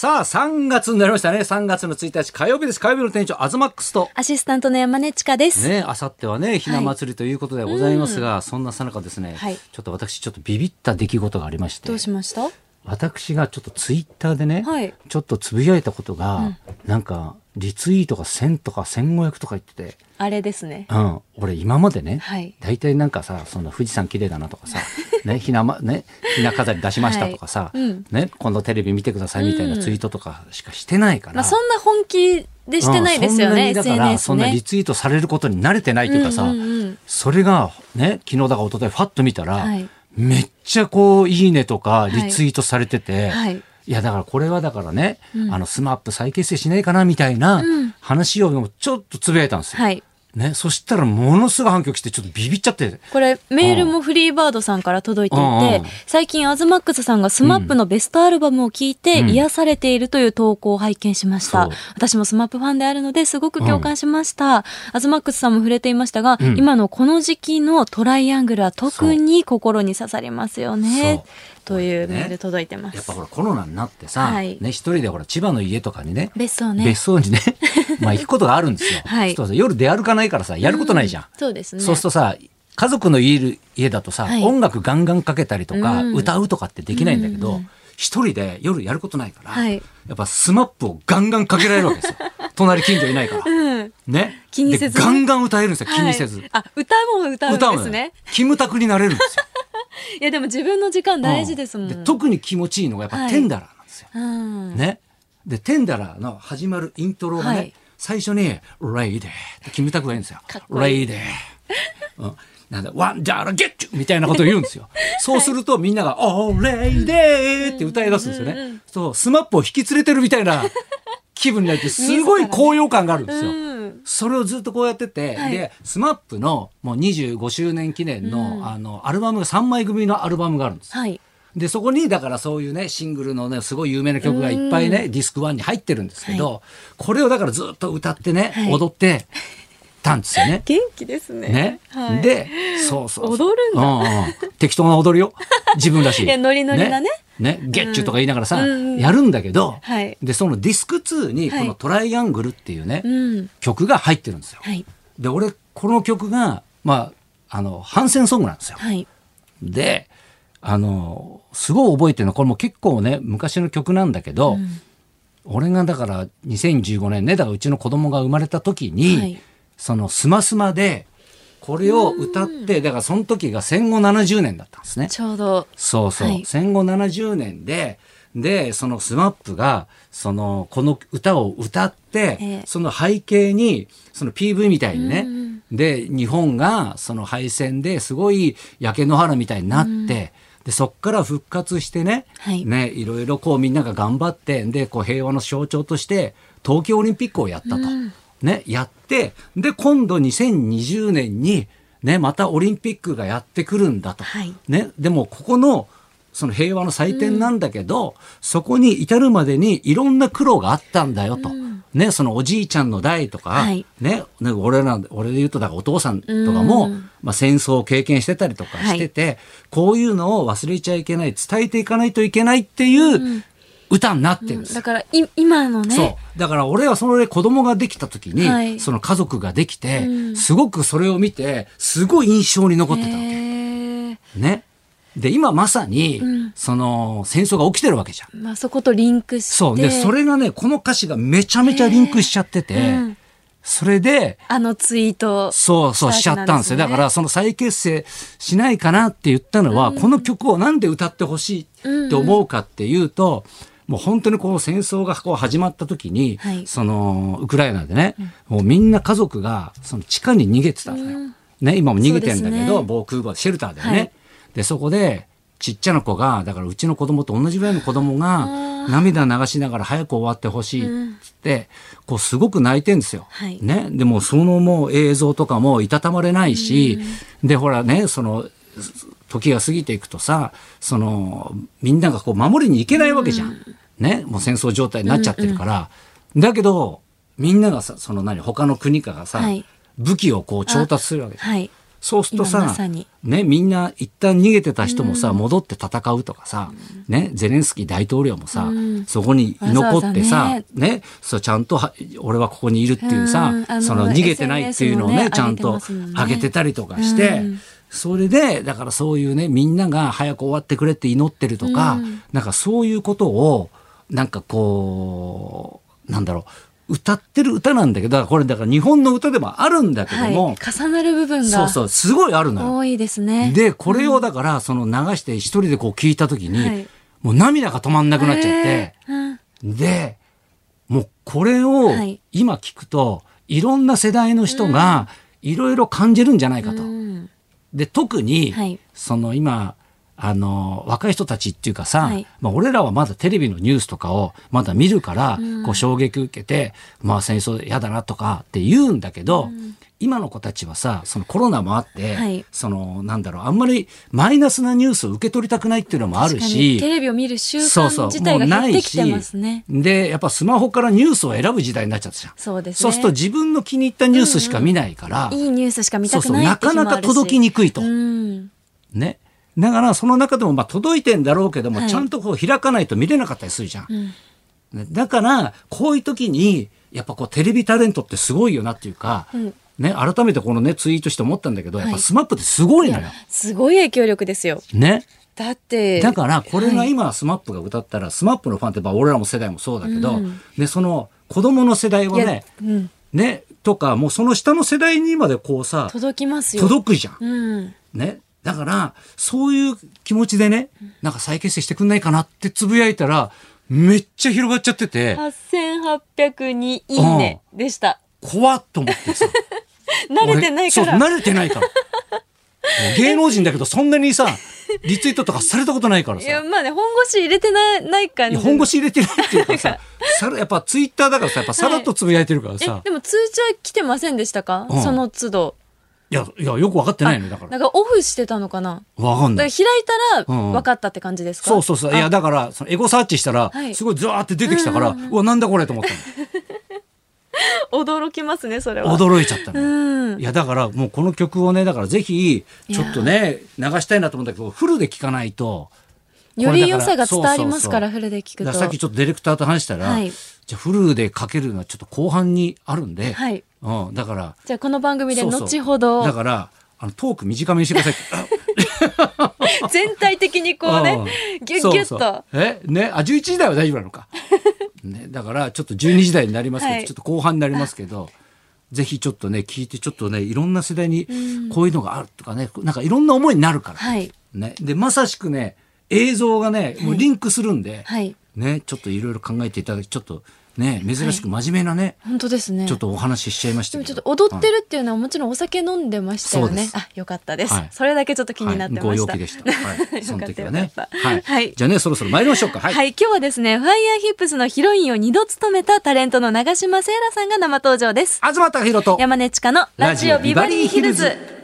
さあ、3月になりましたね。3月の1日火曜日です。火曜日の店長、アズマックスと。アシスタントの山根千佳です。ね、あさってはね、ひな祭りということでございますが、そんなさなかですね、はいちょっと私、ちょっとビビった出来事がありましてどう、しました？私がちょっとツイッターでね、はいちょっとつぶやいたことが、なんか、リツイートが1000とか1500とか言ってて、あれですね。うん、俺今までね、はい。大体なんかさその富士山綺麗だなとかさ、ね、ひな、ま、ね、ひな飾り出しましたとかさ、はいうん。ね、今度テレビ見てくださいみたいなツイートとかしかしてないから。まあそんな本気でしてないですよね、うんだから、そんなリね。ツイートされることに慣れてないというかさ、うんうんうん。それがね昨日だか一昨日ファッと見たら、はい。めっちゃこういいねとかリツイートされてて、はいいやだからこれはだからね、あの SMAP再結成しないかなみたいな話をちょっとつぶやいたんですよ。はい。ね、そしたらものすごい反響来てちょっとビビっちゃって。これメールもフリーバードさんから届いていうんうんて、最近アズマックスさんが SMAPのベストアルバムを聴いてうん癒されているという投稿を拝見しましたそう。私も SMAPファンであるのですごく共感しました。アズマックスさんも触れていましたが、うん今のこの時期のトライアングルは特に心に刺さりますよね。というメール届いてます。やっぱほらコロナになってさ、はいね、一人でほら千葉の家とかにね、別荘ね。別荘にね、まあ行くことがあるんですよ。はいそう夜出歩かないからさ、やることないじゃん。そうですね。そうするとさ、家族のいる家だとさ、はい音楽ガンガンかけたりとか、うん歌うとかってできないんだけどうんうん、一人で夜やることないから、はいやっぱ SMAPをガンガンかけられるわけですよ。隣近所いないから。うん。ね。気にせずねでガンガン歌えるんですよ、気にせず。はいあ、歌も歌うんですね。キムタクになれるんですよ。いやでも自分の時間大事ですもん。で特に気持ちいいのがやっぱはい ten dollar なんですよ。うん。ね。で、 ten dollar の始まるイントロがね、はい最初に、 Lady ってキムタクが言うんですよ Lady。うん。なんだ、 one dollar get you みたいなことを言うんですよ。そうするとみんなが、 Oh lady って歌い出すんですよね。そう、 SMAPを引き連れてるみたいな気分になって、すごい高揚感があるんですよ。うん。それをずっとこうやってて、はいで、 SMAPのもう25周年記念の、あの、アルバムが3枚組のアルバムがあるんです。はい。で、そこに、だからそういうね、シングルのね、すごい有名な曲がいっぱいね、ディスク1に入ってるんですけど、これをだからずっと歌ってね、はい踊ってたんですよね。元気ですね。ね。はい、で、そうそう踊るんだうんうん適当な踊りよ。自分らしい。いやノリノリなねね。ゲッチュとか言いながらさ、うんうんやるんだけど、はいで、そのディスク2に、はいこのトライアングルっていうね、うん。曲が入ってるんですよ。はい。で、俺、この曲が、まあ、あの、反戦ソングなんですよ。はい。で、あの、すごい覚えてるのは、これも結構ね、昔の曲なんだけど、俺がだから2015年ね、だからうちの子供が生まれた時に、はいそのスマスマで、これを歌って、だからその時が戦後70年だったんですね。ちょうど。そうそう、はい。戦後70年で、で、そのスマップが、その、この歌を歌って、ええ。その背景に、その PV みたいにね、うんで、日本がその敗戦ですごい焼け野原みたいになって、で、そっから復活してね、はい。ね、いろいろこうみんなが頑張って、で、こう平和の象徴として、東京オリンピックをやったと。ね、やって、で、今度2020年に、ね、またオリンピックがやってくるんだと。はい。ね、でもここのその平和の祭典なんだけど、そこに至るまでにいろんな苦労があったんだよと。ね、そのおじいちゃんの代とか、はい。ね、ね俺ら、俺で言うとだからお父さんとかも、うん。まあ、戦争を経験してたりとかしてて、こういうのを忘れちゃいけない、伝えていかないといけないっていう歌になってるんですよだから、い、今のね。そう。だから俺はそれ子供ができた時に、はいその家族ができて、うんすごくそれを見て、すごい印象に残ってたわけ。ね。で、今まさに、うんその戦争が起きてるわけじゃん。まあそことリンクして。そう。で、それがね、この歌詞がめちゃめちゃリンクしちゃってて、うんそれで、あのツイート。そうそうしちゃったんですよ。だから、その再結成しないかなって言ったのは、この曲をなんで歌ってほしいって思うかっていうと、もう本当にこう戦争がこう始まった時に、はいそのウクライナでね、もうみんな家族がその地下に逃げてたのよ。ね、今も逃げてんだけど、ね防空壕、シェルターでね。はいで、そこで、ちっちゃな子が、だからうちの子供と同じぐらいの子供が、涙流しながら早く終わってほしいっつって、こうすごく泣いてんですよ。はいね。でもそのもう映像とかもいたたまれないし、で、ほらね、その、時が過ぎていくとさ、その、みんながこう守りに行けないわけじゃん。ね。もう戦争状態になっちゃってるから。だけど、みんながさ、その何、他の国からさ、はい武器をこう調達するわけ。はい。そうするとさ、ね、みんな一旦逃げてた人もさ、戻って戦うとかさ、ね、ゼレンスキー大統領もさ、うんそこに居残ってさ、わざわざね、そうちゃんとは俺はここにいるっていうさ、うその逃げてないっていうのをね、ねちゃんと上げてたりとかして、うんそれで、だからそういうね、みんなが早く終わってくれって祈ってるとか、うんなんかそういうことを、なんかこう、なんだろう、歌ってる歌なんだけど、これだから日本の歌でもあるんだけどはい。も、重なる部分がそうそう、すごいあるのよ。多いですね。で、これをだから、その流して一人でこう聞いたときに、はい。もう涙が止まんなくなっちゃって、へーうん。で、もうこれをはい。今聞くと、いろんな世代の人がいろいろ感じるんじゃないかと。うん。で、特に、はい。その今、あの、若い人たちっていうかさ、はい。まあ俺らはまだテレビのニュースとかをまだ見るから、うん。こう衝撃受けて、まあ戦争嫌だなとかって言うんだけど、今の子たちはさ、そのコロナもあって、はい。その、なんだろう、あんまりマイナスなニュースを受け取りたくないっていうのもあるし、テレビを見る習そうそう、慣自体が減ってきてますね。で、やっぱスマホからニュースを選ぶ時代になっちゃったじゃん。そうですね。そうすると自分の気に入ったニュースしか見ないから、いいニュースしか見たくそうそうないって日もあるし。なかなか届きにくいと。うん。ね。だからその中でもまあ届いてんだろうけども、はいちゃんとこう開かないと見れなかったりするじゃん。うんねだからこういう時にやっぱこうテレビタレントってすごいよなっていうか、うんね、改めてこのねツイートして思ったんだけど、やっぱはい SMAPってすごいのよ。すごい影響力ですよ。ね。だって。だからこれがはい今 SMAPが歌ったら、 SMAPのファンってまあ俺らも世代もそうだけど、うんでその子供の世代はねうん、ねとかもうその下の世代にまでこうさ届きますよ。届くじゃん。うん。ね。だから、そういう気持ちでね、なんか再結成してくんないかなってつぶやいたら、めっちゃ広がっちゃってて、8802いいねでした。怖っと思ってさ。慣れてないから。俺そう、慣れてないから。芸能人だけど、そんなにさ、リツイートとかされたことないからさ。いや、まあね、本腰入れてないない感じ。本腰入れてないっていうかさ、さらやっぱツイッターだからさ、やっぱさらっとつぶやいてるからえさ、、でも通知は来てませんでしたか、うんその都度。いや、いや、よくわかってないのよ、だから。なんかオフしてたのかな？わかんない。開いたうんうんら分かったって感じですか、そうそうそう。いや、あだから、そのエゴサーチしたらは、いすごいザーって出てきたから、うわ、なんだこれと思った 驚きますね、それの。は。驚いちゃったのよ。うん。いやだからもうこの曲をねだからぜひちょっとね流したいなと思うんだけどフルで聴かないとより良さが伝わりますから、フルで聞くと。さっきちょっとディレクターと話したら、はい。じゃあフルでかけるのはちょっと後半にあるんで、はい。うん、だからじゃあこの番組で後ほどだからあのトーク短めにしてください。全体的にこうね、うん。ギュッギュッそうそう。と。えねあ11時台は大丈夫なのか、ね、だからちょっと12時台になりますけど、はい。ちょっと後半になりますけどぜひちょっとね聞いてちょっとねいろんな世代にこういうのがあるとかね、なんかいろんな思いになるから、はい。ね、でまさしくね映像がねもうリンクするんで、はい。ね、ちょっといろいろ考えていただきちょっとね珍しく真面目なね、本当ですね。ちょっとお話ししちゃいましでもちょっと踊ってるっていうのはもちろんお酒飲んでましたよね。そうです。あ、よかったです、はい。それだけちょっと気になってました。でした、はい、その時はね。はい、じゃあねそろそろ参りましょうか。はい、はい、今日はですね、ファイヤーヒップスのヒロインを2度務めたタレントの長島聖羅さんが生登場です。東貴博と。山根千佳のラジオビバリーヒルズ。